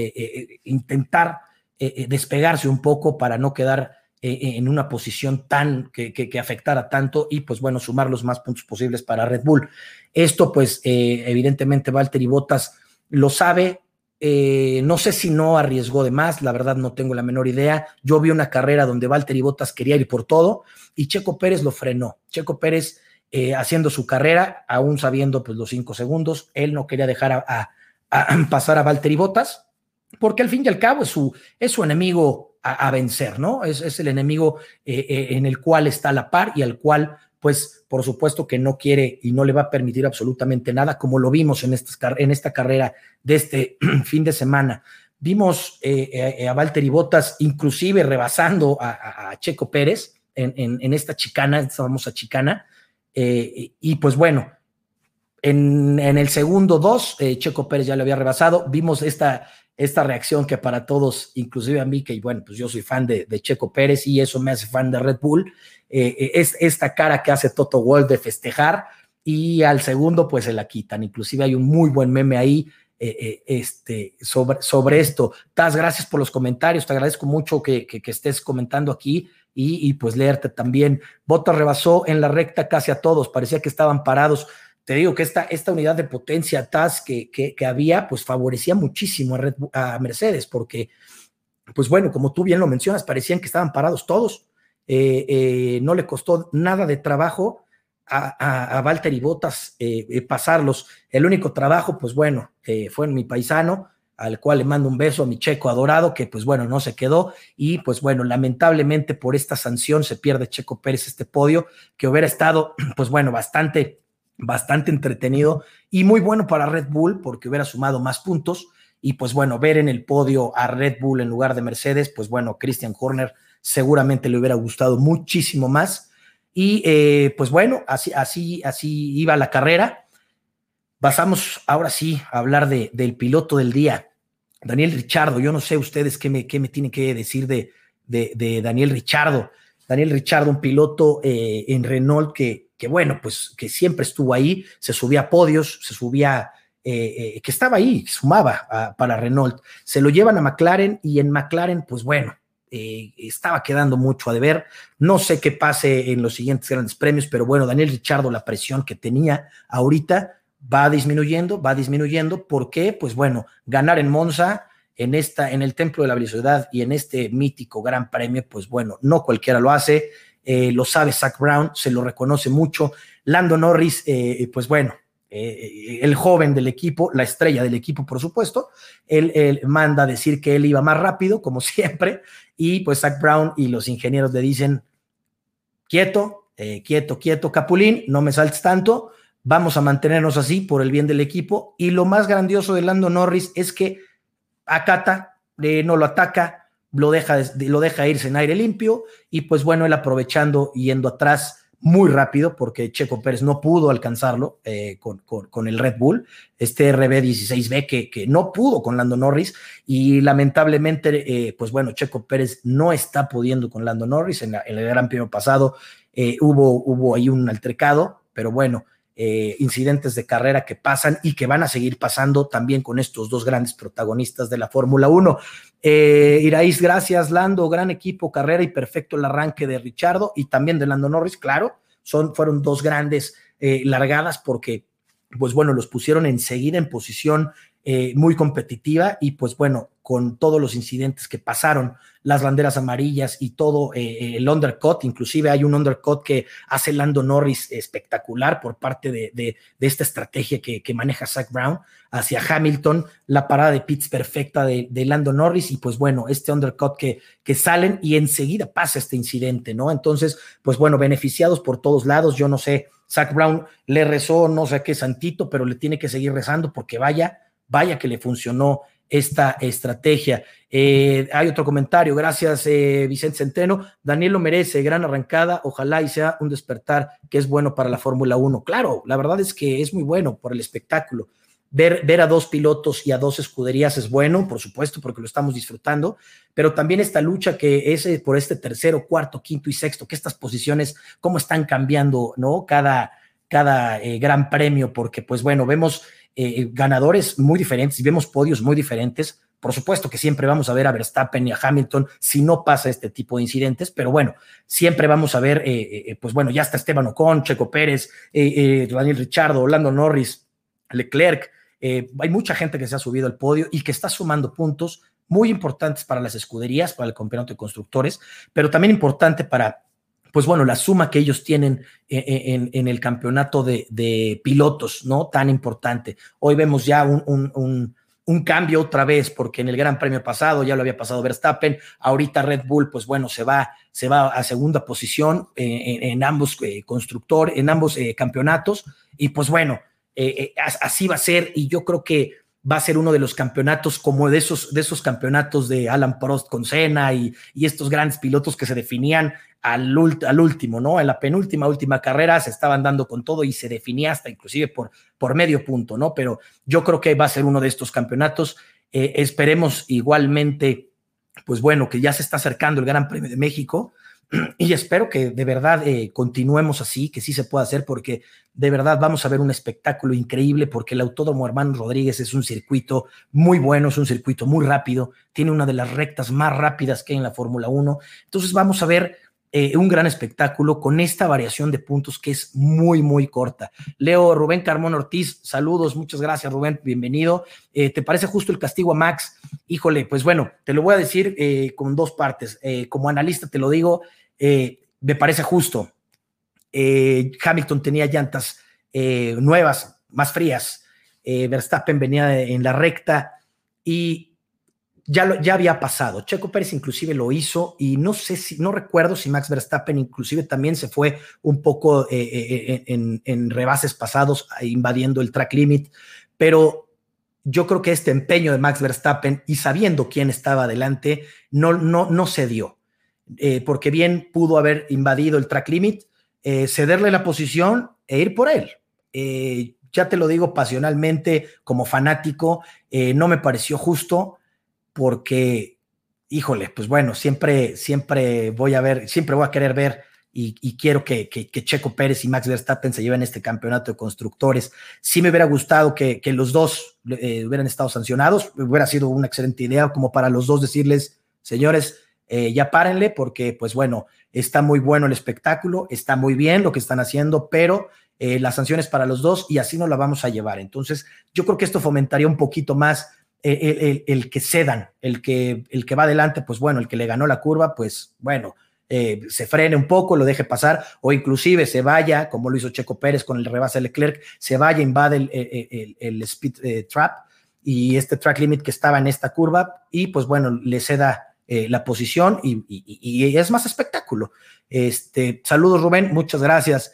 intentar despegarse un poco para no quedar en una posición tan que, que, afectara tanto y pues bueno, sumar los más puntos posibles para Red Bull. Esto, pues, eh, evidentemente, Valtteri Bottas lo sabe. Eh, no sé si no arriesgó de más, la verdad no tengo la menor idea. Yo vi una carrera donde Valtteri Bottas quería ir por todo y Checo Pérez lo frenó. Checo Pérez eh, haciendo su carrera, aún sabiendo pues los cinco segundos, él no quería dejar a, pasar a Valtteri Bottas, porque al fin y al cabo es su, es su enemigo a, vencer, ¿no? Es, es el enemigo en el cual está la par y al cual pues por supuesto que no quiere y no le va a permitir absolutamente nada, como lo vimos en, esta carrera de este fin de semana. Vimos eh, eh, a Valtteri Bottas inclusive rebasando a, Checo Pérez en, esta chicana, esta famosa chicana, eh, y pues bueno, en, el segundo dos, Checo Pérez ya lo había rebasado, vimos esta, esta reacción que para todos, inclusive a mí, que bueno, pues yo soy fan de, de Checo Pérez y eso me hace fan de Red Bull, eh, eh, es esta cara que hace Toto Wolf de festejar y al segundo pues se la quitan. Inclusive hay un muy buen meme ahí eh, este, sobre, sobre esto. Taz, gracias por los comentarios, te agradezco mucho que, estés comentando aquí y, pues leerte también. Bota rebasó en la recta casi a todos, parecía que estaban parados. Te digo que esta, esta unidad de potencia Taz que, que, había, pues favorecía muchísimo a, a Mercedes, porque, pues bueno, como tú bien lo mencionas, parecían que estaban parados todos eh, eh, no le costó nada de trabajo a, a, Valtteri Bottas eh, pasarlos. El único trabajo, pues bueno, fue en mi paisano, al cual le mando un beso a mi checo adorado, que pues bueno, no se quedó. Y pues bueno, lamentablemente por esta sanción se pierde Checo Pérez este podio, que hubiera estado, pues bueno, bastante, bastante entretenido y muy bueno para Red Bull, porque hubiera sumado más puntos. Y pues bueno, ver en el podio a Red Bull en lugar de Mercedes, pues bueno, Christian Horner seguramente le hubiera gustado muchísimo más. Y eh, pues bueno, así, así, así iba la carrera. Pasamos ahora sí a hablar de, del piloto del día. Daniel Richardo, yo no sé ustedes qué me, qué me tienen que decir de, de, Daniel Richardo. Daniel Richardo, un piloto eh, en Renault que, que, bueno, pues que siempre estuvo ahí, se subía a podios, se subía, eh, que estaba ahí, sumaba para Renault. Se lo llevan a McLaren y en McLaren, pues bueno, estaba quedando mucho a deber. No sé qué pase en los siguientes grandes premios, pero bueno, Daniel Richardo, la presión que tenía ahorita va disminuyendo, va disminuyendo. ¿Por qué? Pues bueno, ganar en Monza en, esta, en el Templo de la Velocidad y en este mítico Gran Premio, pues bueno, no cualquiera lo hace, eh, lo sabe Zach Brown, se lo reconoce mucho. Lando Norris, eh, pues bueno, eh, el joven del equipo, la estrella del equipo, por supuesto, él, él, manda decir que él iba más rápido, como siempre, y pues Zach Brown y los ingenieros le dicen, quieto, quieto, quieto, Capulín, no me saltes tanto, vamos a mantenernos así por el bien del equipo. Y lo más grandioso de Lando Norris es que acata, eh, no lo ataca, lo deja, lo deja irse en aire limpio y pues bueno, él aprovechando yendo atrás muy rápido porque Checo Pérez no pudo alcanzarlo eh, con, con, el Red Bull, este RB16B que, que, no pudo con Lando Norris y lamentablemente, eh, pues bueno, Checo Pérez no está pudiendo con Lando Norris. En, el Gran Premio pasado hubo, hubo ahí un altercado, pero bueno, eh, incidentes de carrera que pasan y que van a seguir pasando también con estos dos grandes protagonistas de la Fórmula 1. Eh, gracias, Lando, gran equipo, carrera y perfecto el arranque de Richardo y también de Lando Norris, claro, son, fueron dos grandes eh, largadas porque, pues bueno, los pusieron enseguida en posición eh, muy competitiva y pues bueno, con todos los incidentes que pasaron, las banderas amarillas y todo eh, el undercut, inclusive hay un undercut que hace Lando Norris espectacular por parte de, esta estrategia que, maneja Zach Brown hacia Hamilton, la parada de pits perfecta de, Lando Norris y pues bueno, este undercut que, que salen y enseguida pasa este incidente, ¿no? Entonces, pues bueno, beneficiados por todos lados, yo no sé, Zach Brown le rezó, no sé qué santito, pero le tiene que seguir rezando porque vaya vaya que le funcionó esta estrategia. Eh, hay otro comentario, gracias eh, Vicente Centeno. Daniel lo merece, gran arrancada, ojalá y sea un despertar que es bueno para la Fórmula 1. Claro, la verdad es que es muy bueno por el espectáculo. Ver, a dos pilotos y a dos escuderías es bueno, por supuesto, porque lo estamos disfrutando, pero también esta lucha que es eh, por este tercero, cuarto, quinto y sexto, que estas posiciones, cómo están cambiando, ¿no? Cada, cada gran premio, porque pues bueno, vemos eh, ganadores muy diferentes y vemos podios muy diferentes. Por supuesto que siempre vamos a ver a Verstappen y a Hamilton si no pasa este tipo de incidentes, pero bueno, siempre vamos a ver, eh, eh, pues bueno, ya está Esteban Ocon, Checo Pérez, Daniel Richardo, Orlando Norris, Leclerc. hay mucha gente que se ha subido al podio y que está sumando puntos muy importantes para las escuderías, para el campeonato de constructores, pero también importante para pues bueno, la suma que ellos tienen e, e, en, el campeonato de, pilotos, ¿no? Tan importante. Hoy vemos ya un, cambio otra vez, porque en el Gran Premio pasado ya lo había pasado Verstappen, ahorita Red Bull, pues bueno, se va, se va a segunda posición eh, en, ambos eh, constructores, en ambos eh, campeonatos, y pues bueno, así va a ser, y yo creo que va a ser uno de los campeonatos como de esos, de esos campeonatos de Alan Prost con Senna y, y estos grandes pilotos que se definían al, al, último, ¿no? En la penúltima, última carrera se estaban dando con todo y se definía hasta inclusive por, por medio punto, ¿no? Pero yo creo que va a ser uno de estos campeonatos. Eh, esperemos igualmente, pues bueno, que ya se está acercando el Gran Premio de México y espero que de verdad eh, continuemos así, que sí se pueda hacer, porque de verdad vamos a ver un espectáculo increíble, porque el Autódromo Hermano Rodríguez es un circuito muy bueno, es un circuito muy rápido, tiene una de las rectas más rápidas que hay en la Fórmula 1. Entonces vamos a ver eh, un gran espectáculo con esta variación de puntos que es muy, muy corta. Leo Rubén Carmón Ortiz, saludos, muchas gracias Rubén, bienvenido. Eh, ¿Te parece justo el castigo a Max? Híjole, pues bueno, te lo voy a decir con dos partes. como analista te lo digo, eh, me parece justo. Eh, Hamilton tenía llantas eh, nuevas, más frías. Verstappen venía en la recta y ya, ya había pasado. Checo Pérez inclusive lo hizo y no sé si, no recuerdo si Max Verstappen inclusive también se fue un poco en, en rebases pasados invadiendo el track limit, pero yo creo que este empeño de Max Verstappen y sabiendo quién estaba adelante no, no, no se dio. Eh, porque bien pudo haber invadido el track limit, eh, cederle la posición e ir por él. Eh, ya te lo digo pasionalmente, como fanático, no me pareció justo. porque, híjole, pues bueno, siempre, siempre voy a ver, siempre voy a querer ver y, quiero que, Checo Pérez y Max Verstappen se lleven este campeonato de constructores. Sí me hubiera gustado que, los dos hubieran estado sancionados, hubiera sido una excelente idea como para los dos decirles, señores, eh, ya párenle porque pues bueno, está muy bueno el espectáculo, está muy bien lo que están haciendo, pero eh, las sanciones para los dos y así nos la vamos a llevar. Entonces, yo creo que esto fomentaría un poquito más el, el, que cedan, el que, el que va adelante, pues bueno, el que le ganó la curva, pues bueno, eh, se frene un poco, lo deje pasar, o inclusive se vaya, como lo hizo Checo Pérez con el rebase de Leclerc, se vaya, invade el, el, speed eh, trap y este track limit que estaba en esta curva, y pues bueno, le ceda eh, la posición y, es más espectáculo. Este, saludos, Rubén, muchas gracias.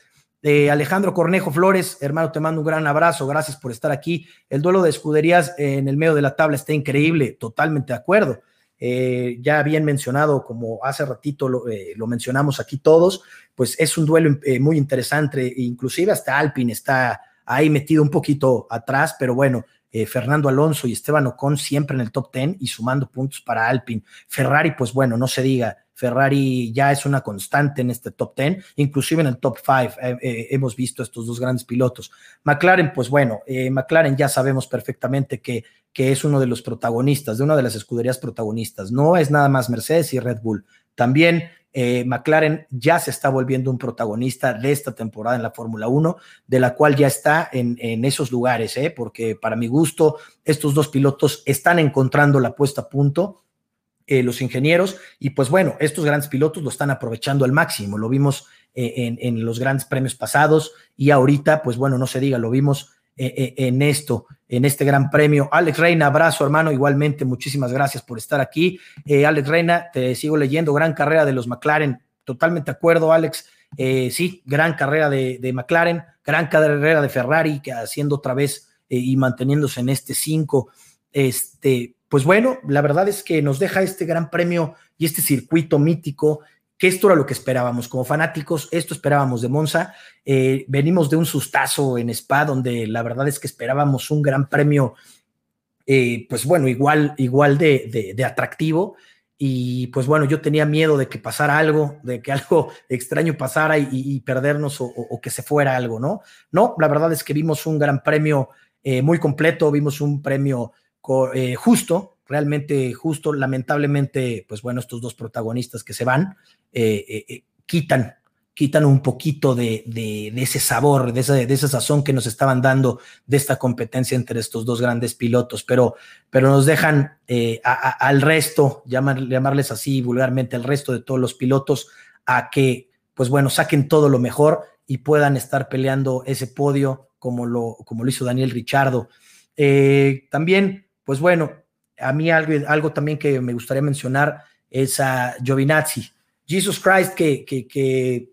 Alejandro Cornejo Flores, hermano, te mando un gran abrazo, gracias por estar aquí. El duelo de escuderías en el medio de la tabla está increíble, totalmente de acuerdo. Eh, ya bien mencionado, como hace ratito lo, eh, mencionamos aquí todos, pues es un duelo eh, muy interesante, inclusive hasta Alpine está ahí metido un poquito atrás, pero bueno, Fernando Alonso y Esteban Ocon siempre en el top 10 y sumando puntos para Alpine. Ferrari, pues bueno, no se diga, Ferrari ya es una constante en este top 10, inclusive en el top 5 hemos visto estos dos grandes pilotos. McLaren, pues bueno, McLaren ya sabemos perfectamente que que es uno de los protagonistas, de una de las escuderías protagonistas. No es nada más Mercedes y Red Bull. También eh, McLaren ya se está volviendo un protagonista de esta temporada en la Fórmula 1, de la cual ya está en, esos lugares, ¿eh? porque para mi gusto estos dos pilotos están encontrando la puesta a punto. Eh, los ingenieros, y pues bueno, estos grandes pilotos lo están aprovechando al máximo, lo vimos en, en, los grandes premios pasados y ahorita, pues bueno, no se diga, lo vimos en esto en este gran premio. Alex Reina, abrazo hermano, igualmente, muchísimas gracias por estar aquí. Eh, Alex Reina, te sigo leyendo, gran carrera de los McLaren, totalmente de acuerdo, Alex. Eh, sí, gran carrera de, McLaren, gran carrera de Ferrari, que haciendo otra vez eh, y manteniéndose en este 5. Este, pues bueno, la verdad es que nos deja este gran premio y este circuito mítico que esto era lo que esperábamos como fanáticos, esto esperábamos de Monza. Eh, venimos de un sustazo en Spa, donde la verdad es que esperábamos un gran premio, eh, pues bueno, igual, igual de, atractivo. Y pues bueno, yo tenía miedo de que pasara algo, de que algo extraño pasara y, perdernos o, que se fuera algo, ¿no? No, la verdad es que vimos un gran premio eh, muy completo, vimos un premio justo, realmente justo. Lamentablemente, pues bueno, estos dos protagonistas que se van quitan, quitan un poquito de, ese sabor, de esa, de esa sazón que nos estaban dando de esta competencia entre estos dos grandes pilotos, pero, pero nos dejan al resto, llamarles así vulgarmente, al resto de todos los pilotos, a que, pues bueno, saquen todo lo mejor y puedan estar peleando ese podio como lo, como lo hizo Daniel Richardo. también, pues bueno, a mí algo, algo también que me gustaría mencionar es a Giovinazzi. Jesus Christ, que, que,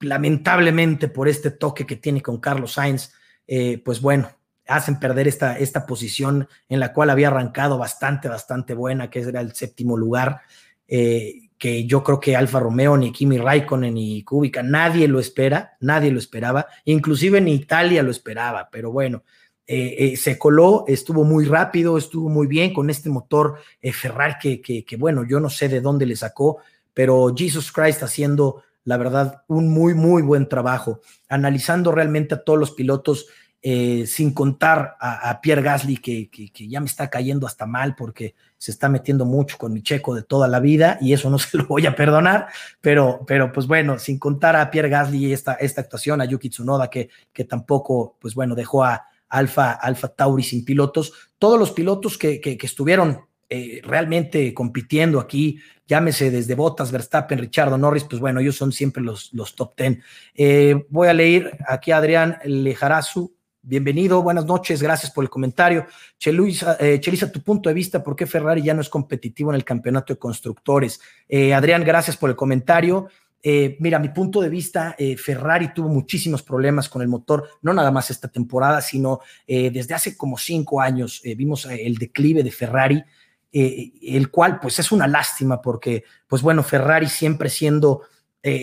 lamentablemente por este toque que tiene con Carlos Sainz, eh, pues bueno, hacen perder esta, esta posición en la cual había arrancado bastante, bastante buena, que era el séptimo lugar, eh, que yo creo que Alfa Romeo, ni Kimi Raikkonen, ni Kubica, nadie lo espera, nadie lo esperaba, inclusive ni Italia lo esperaba, pero bueno, eh, se coló, estuvo muy rápido, estuvo muy bien con este motor Ferrari que, que, bueno, yo no sé de dónde le sacó, pero Jesus Christ haciendo, la verdad, un muy, muy buen trabajo, analizando realmente a todos los pilotos, sin contar a, Pierre Gasly, que, que, ya me está cayendo hasta mal porque se está metiendo mucho con mi checo de toda la vida y eso no se lo voy a perdonar, pero, pero pues bueno, sin contar a Pierre Gasly esta, esta actuación, a Yuki Tsunoda, que, que tampoco, pues bueno, dejó a, Alfa, Alfa Tauri sin pilotos, todos los pilotos que, que, estuvieron eh, realmente compitiendo aquí, llámese desde Bottas, Verstappen, Richardo Norris, pues bueno, ellos son siempre los, los top ten. Eh, voy a leer aquí a Adrián Lejarazu. Bienvenido, buenas noches, gracias por el comentario. Chelisa, eh, tu punto de vista, ¿por qué Ferrari ya no es competitivo en el campeonato de constructores? Adrián, gracias por el comentario. Eh, mira, mi punto de vista, eh, Ferrari tuvo muchísimos problemas con el motor, no nada más esta temporada, sino eh, desde hace como cinco años vimos el declive de Ferrari, el cual pues es una lástima porque pues bueno, Ferrari siempre siendo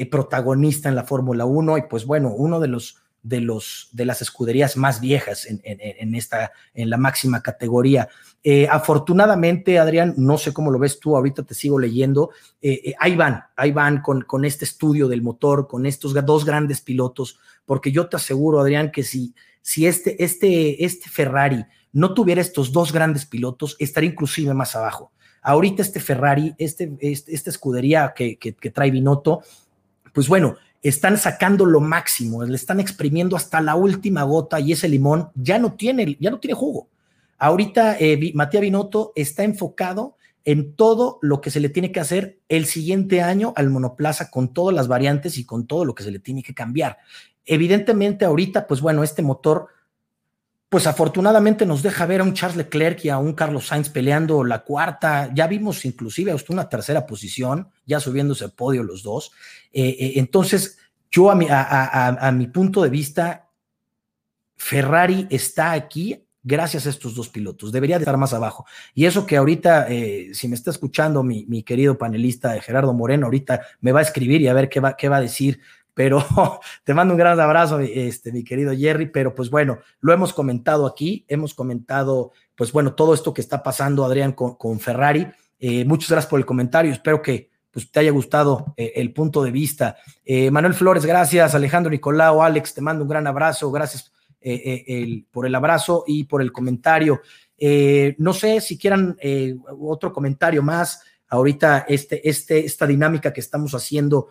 protagonista en la Fórmula 1 y pues bueno, uno de los de, los, de las escuderías más viejas en, esta, en la máxima categoría. Eh, afortunadamente, Adrián, no sé cómo lo ves tú, ahorita te sigo leyendo, eh, eh, ahí van, ahí van con, con este estudio del motor, con estos dos grandes pilotos, porque yo te aseguro, Adrián, que si, si este, este, este Ferrari no tuviera estos dos grandes pilotos, estaría inclusive más abajo. Ahorita este Ferrari, este, este esta escudería que, que, trae Binotto, pues bueno, están sacando lo máximo, le están exprimiendo hasta la última gota y ese limón ya no tiene, ya no tiene jugo. Ahorita eh, Matías Binotto está enfocado en todo lo que se le tiene que hacer el siguiente año al monoplaza con todas las variantes y con todo lo que se le tiene que cambiar. Evidentemente ahorita, pues bueno, este motor, pues afortunadamente nos deja ver a un Charles Leclerc y a un Carlos Sainz peleando la cuarta, ya vimos inclusive hasta una tercera posición, ya subiéndose al podio los dos. Eh, eh, entonces, yo a mi, mi punto de vista, Ferrari está aquí gracias a estos dos pilotos. Debería de estar más abajo. Y eso que ahorita, eh, si me está escuchando mi, querido panelista Gerardo Moreno, ahorita me va a escribir y a ver qué va, qué va a decir. Pero te mando un gran abrazo, este, mi querido Jerry. Pero pues bueno, lo hemos comentado aquí, hemos comentado, pues bueno, todo esto que está pasando, Adrián, con, Ferrari. Eh, muchas gracias por el comentario. Espero que pues, te haya gustado eh, el punto de vista. Manuel Flores, gracias. Alejandro Nicolau, Alex, te mando un gran abrazo. Gracias eh, eh, por el abrazo y por el comentario. Eh, no sé si quieran otro comentario más. Ahorita este, este, esta dinámica que estamos haciendo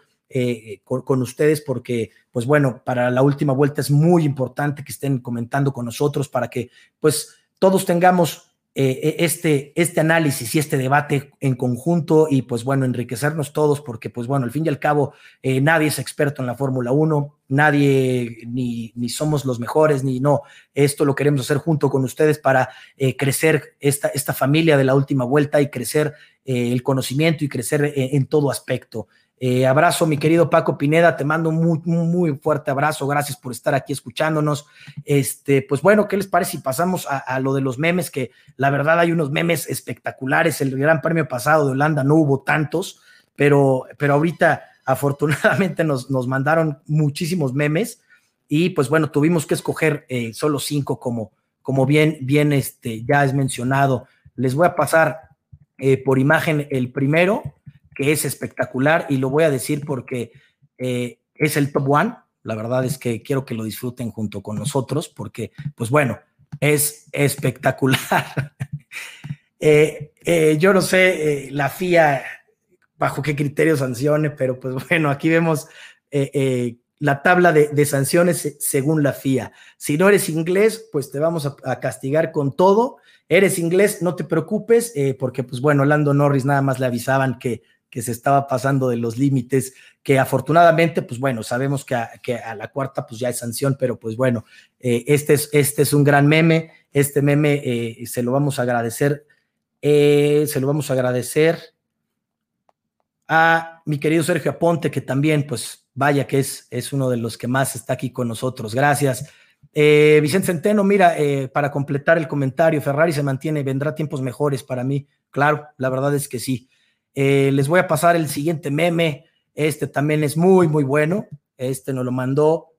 con, con, ustedes, porque, pues bueno, para la última vuelta es muy importante que estén comentando con nosotros para que, pues, todos tengamos eh, este, este análisis y este debate en conjunto y pues bueno, enriquecernos todos porque pues bueno, al fin y al cabo eh, nadie es experto en la Fórmula 1, nadie ni, ni, somos los mejores, ni no, esto lo queremos hacer junto con ustedes para eh, crecer esta, esta familia de la última vuelta y crecer el conocimiento y crecer en todo aspecto. Eh, abrazo, mi querido Paco Pineda, te mando un muy, muy fuerte abrazo, gracias por estar aquí escuchándonos. Este, pues bueno, ¿qué les parece si pasamos a, lo de los memes? Que la verdad hay unos memes espectaculares. El Gran Premio pasado de Holanda no hubo tantos, pero, pero ahorita afortunadamente nos, nos mandaron muchísimos memes y pues bueno, tuvimos que escoger eh, solo cinco como, como bien, bien este, ya es mencionado. Les voy a pasar eh, por imagen el primero que es espectacular y lo voy a decir porque eh, es el top one. La verdad es que quiero que lo disfruten junto con nosotros porque, pues bueno, es espectacular. Eh, eh, yo no sé la FIA bajo qué criterios sancione, pero pues bueno, aquí vemos la tabla de, sanciones según la FIA. Si no eres inglés, pues te vamos a, castigar con todo. Eres inglés, no te preocupes, porque pues bueno, Lando Norris nada más le avisaban que que se estaba pasando de los límites, que afortunadamente, pues bueno, sabemos que a, la cuarta pues ya hay sanción, pero pues bueno, eh, este, es, este es un gran meme, este meme eh, se lo vamos a agradecer, eh, se lo vamos a agradecer a mi querido Sergio Aponte, que también, pues vaya que es, es uno de los que más está aquí con nosotros. Gracias. Vicente Centeno, mira, para completar el comentario, Ferrari se mantiene, vendrá tiempos mejores para mí. Claro, la verdad es que sí. Eh, les voy a pasar el siguiente meme. Este también es muy, muy bueno. Este nos lo mandó.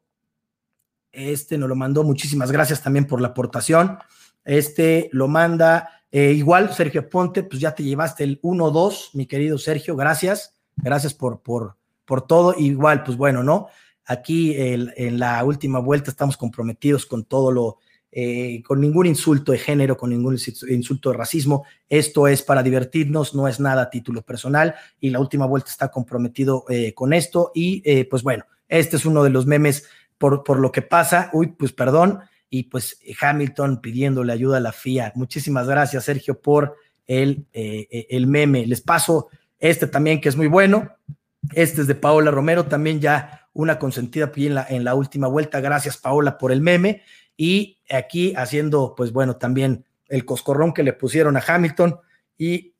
Este nos lo mandó. Muchísimas gracias también por la aportación. Este lo manda eh, igual Sergio Ponte, pues ya te llevaste el 1-2, mi querido Sergio. Gracias. Gracias por, por, por todo. Igual, pues bueno, ¿no? Aquí en la última vuelta estamos comprometidos con todo lo, eh, con ningún insulto de género, con ningún insulto de racismo. Esto es para divertirnos, no es nada a título personal y la última vuelta está comprometido eh, con esto y eh, pues bueno, este es uno de los memes por, lo que pasa. Uy, pues perdón. Y pues Hamilton pidiéndole ayuda a la FIA. Muchísimas gracias, Sergio, por el, el meme. Les paso este también que es muy bueno. Este es de Paola Romero, también ya una consentida en la última vuelta. Gracias, Paola, por el meme. Y aquí haciendo, pues bueno, también el coscorrón que le pusieron a Hamilton y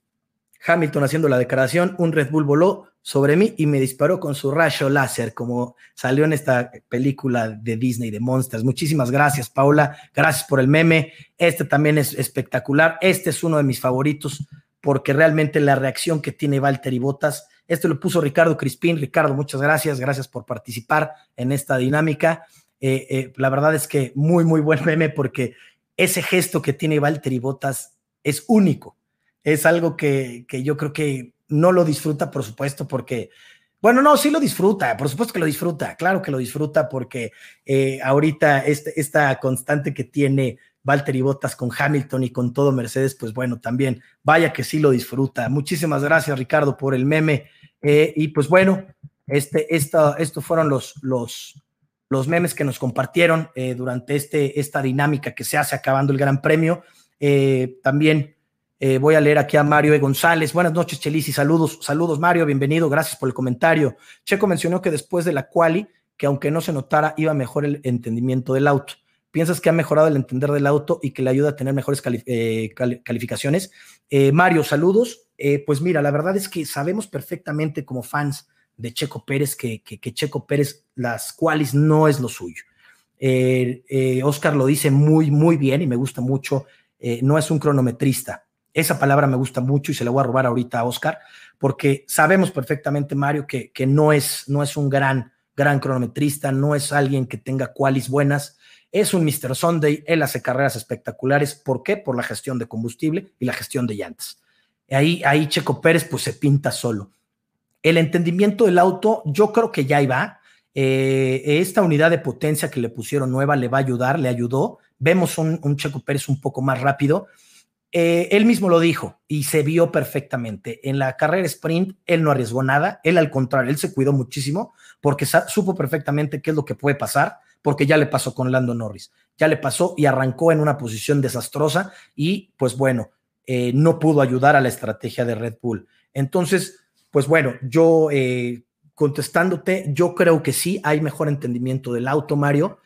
Hamilton haciendo la declaración, un Red Bull voló sobre mí y me disparó con su rayo láser, como salió en esta película de Disney de Monsters. Muchísimas gracias, Paula. Gracias por el meme. Este también es espectacular. Este es uno de mis favoritos porque realmente la reacción que tiene Valtteri Bottas, este lo puso Ricardo Crispín. Ricardo, muchas gracias. Gracias por participar en esta dinámica. La verdad es que muy, muy buen meme porque ese gesto que tiene Valtteri Bottas es único. Es algo que, que yo creo que no lo disfruta, por supuesto, porque bueno, no, sí lo disfruta, por supuesto que lo disfruta, claro que lo disfruta porque eh, ahorita este, esta constante que tiene Valtteri Bottas con Hamilton y con todo Mercedes, pues bueno, también vaya que sí lo disfruta. Muchísimas gracias Ricardo por el meme eh, y pues bueno, este, esta, estos fueron los, los, los memes que nos compartieron eh, durante este, esta dinámica que se hace acabando el Gran Premio. también eh, voy a leer aquí a Mario E. González. Buenas noches, Chelis, y saludos. Saludos, Mario, bienvenido. Gracias por el comentario. Checo mencionó que después de la quali, que aunque no se notara, iba mejor el entendimiento del auto. ¿Piensas que ha mejorado el entender del auto y que le ayuda a tener mejores eh, calificaciones? Eh, Mario, saludos. pues mira, la verdad es que sabemos perfectamente como fans de Checo Pérez que, que, Checo Pérez las qualis no es lo suyo. Oscar lo dice muy, muy bien y me gusta mucho. no es un cronometrista esa palabra me gusta mucho y se la voy a robar ahorita a Oscar, porque sabemos perfectamente, Mario, que, que no, es, no es un gran, gran cronometrista, no es alguien que tenga cualis buenas, es un Mr. Sunday, él hace carreras espectaculares. ¿Por qué? Por la gestión de combustible y la gestión de llantas. Ahí, ahí Checo Pérez pues se pinta solo. El entendimiento del auto, yo creo que ya iba. Eh, esta unidad de potencia que le pusieron nueva le va a ayudar, le ayudó. Vemos un, un Checo Pérez un poco más rápido eh, él mismo lo dijo y se vio perfectamente. En la carrera sprint, él no arriesgó nada, él al contrario, él se cuidó muchísimo porque supo perfectamente qué es lo que puede pasar, porque ya le pasó con Lando Norris, ya le pasó y arrancó en una posición desastrosa y pues bueno, eh, no pudo ayudar a la estrategia de Red Bull. Entonces, pues bueno, yo eh, contestándote, yo creo que sí hay mejor entendimiento del auto, Mario,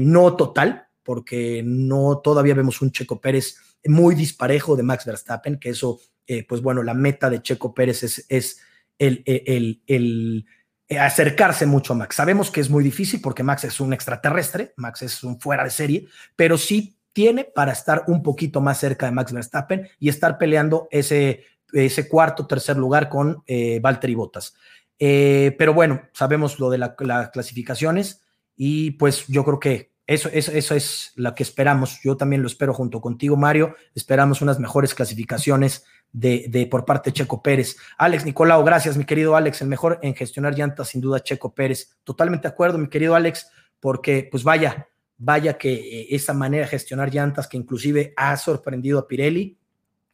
no total, porque no todavía vemos un Checo Pérez muy disparejo de Max Verstappen, que eso, eh, pues bueno, la meta de Checo Pérez es, el, eh, acercarse mucho a Max. Sabemos que es muy difícil porque Max es un extraterrestre, Max es un fuera de serie, pero sí tiene para estar un poquito más cerca de Max Verstappen y estar peleando ese, ese cuarto, tercer lugar con eh, Valtteri Bottas. Eh, pero bueno, sabemos lo de las clasificaciones y pues yo creo que eso, eso, es lo que esperamos. Yo también lo espero junto contigo, Mario. Esperamos unas mejores clasificaciones de, de, por parte de Checo Pérez. Alex Nicolau, gracias, mi querido Alex. El mejor en gestionar llantas, sin duda, Checo Pérez. Totalmente de acuerdo, mi querido Alex, porque pues vaya, vaya que eh, esa manera de gestionar llantas que inclusive ha sorprendido a Pirelli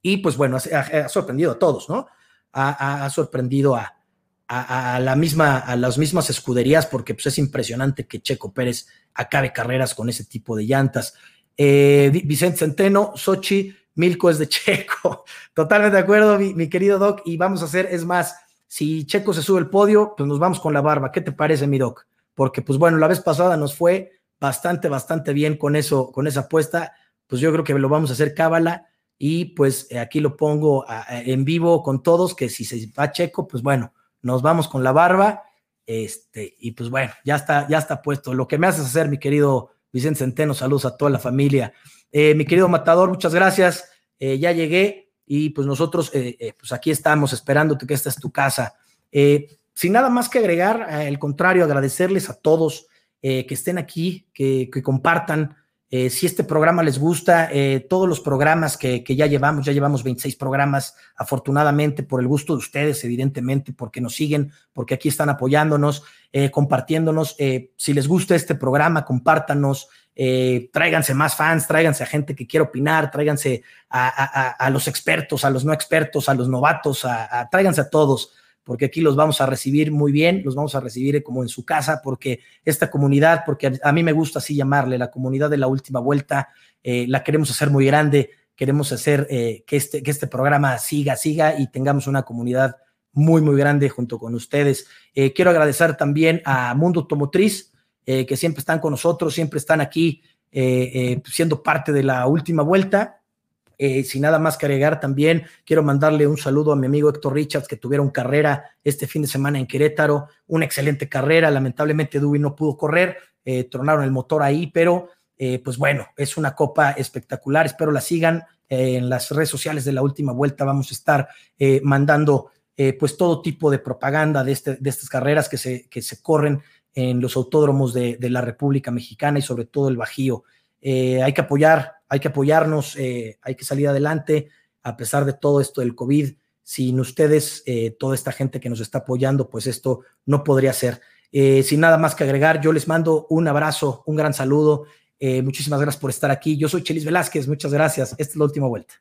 y pues bueno, ha, sorprendido a todos, ¿no? ha sorprendido a, a, la misma, a las mismas escuderías, porque pues, es impresionante que Checo Pérez acabe carreras con ese tipo de llantas. Eh, Vicente Centeno, Sochi, Milko es de Checo. Totalmente de acuerdo, mi, querido Doc. Y vamos a hacer, es más, si Checo se sube el podio, pues nos vamos con la barba. ¿Qué te parece, mi Doc? Porque, pues bueno, la vez pasada nos fue bastante, bastante bien con eso, con esa apuesta. Pues yo creo que lo vamos a hacer cábala. Y pues aquí lo pongo en vivo con todos, que si se va Checo, pues bueno, nos vamos con la barba. Este, y pues bueno, ya está, ya está puesto. Lo que me haces hacer, mi querido Vicente Centeno, saludos a toda la familia. Eh, mi querido Matador, muchas gracias. Eh, ya llegué y pues nosotros, eh, pues aquí estamos esperándote que esta es tu casa. sin nada más que agregar, al contrario, agradecerles a todos que estén aquí, que, que compartan, eh, si este programa les gusta, eh, todos los programas que, ya llevamos, ya llevamos 26 programas, afortunadamente por el gusto de ustedes, evidentemente, porque nos siguen, porque aquí están apoyándonos, eh, compartiéndonos. si les gusta este programa, compártanos, tráiganse más fans, tráiganse a gente que quiera opinar, tráiganse a, los expertos, a los no expertos, a los novatos, a, tráiganse a todos porque aquí los vamos a recibir muy bien, los vamos a recibir como en su casa, porque esta comunidad, porque a, mí me gusta así llamarle, la comunidad de la última vuelta, eh, la queremos hacer muy grande, queremos hacer eh, que, este, que este programa siga, siga y tengamos una comunidad muy, muy grande junto con ustedes. Eh, quiero agradecer también a Mundo Automotriz, que siempre están con nosotros, siempre están aquí siendo parte de la última vuelta. Eh, sin nada más que agregar, también quiero mandarle un saludo a mi amigo Héctor Richards, que tuvieron carrera este fin de semana en Querétaro, una excelente carrera. Lamentablemente, Dewey no pudo correr, eh, tronaron el motor ahí, pero eh, pues bueno, es una copa espectacular. Espero la sigan en las redes sociales de la última vuelta. Vamos a estar mandando pues todo tipo de propaganda de, este, de estas carreras que se, que se corren en los autódromos de, la República Mexicana y sobre todo el Bajío. Hay que apoyar, hay que apoyarnos, eh, hay que salir adelante a pesar de todo esto del COVID. Sin ustedes, eh, toda esta gente que nos está apoyando, pues esto no podría ser. sin nada más que agregar, yo les mando un abrazo, un gran saludo. muchísimas gracias por estar aquí. Yo soy Chelis Velázquez, muchas gracias. Esta es la última vuelta.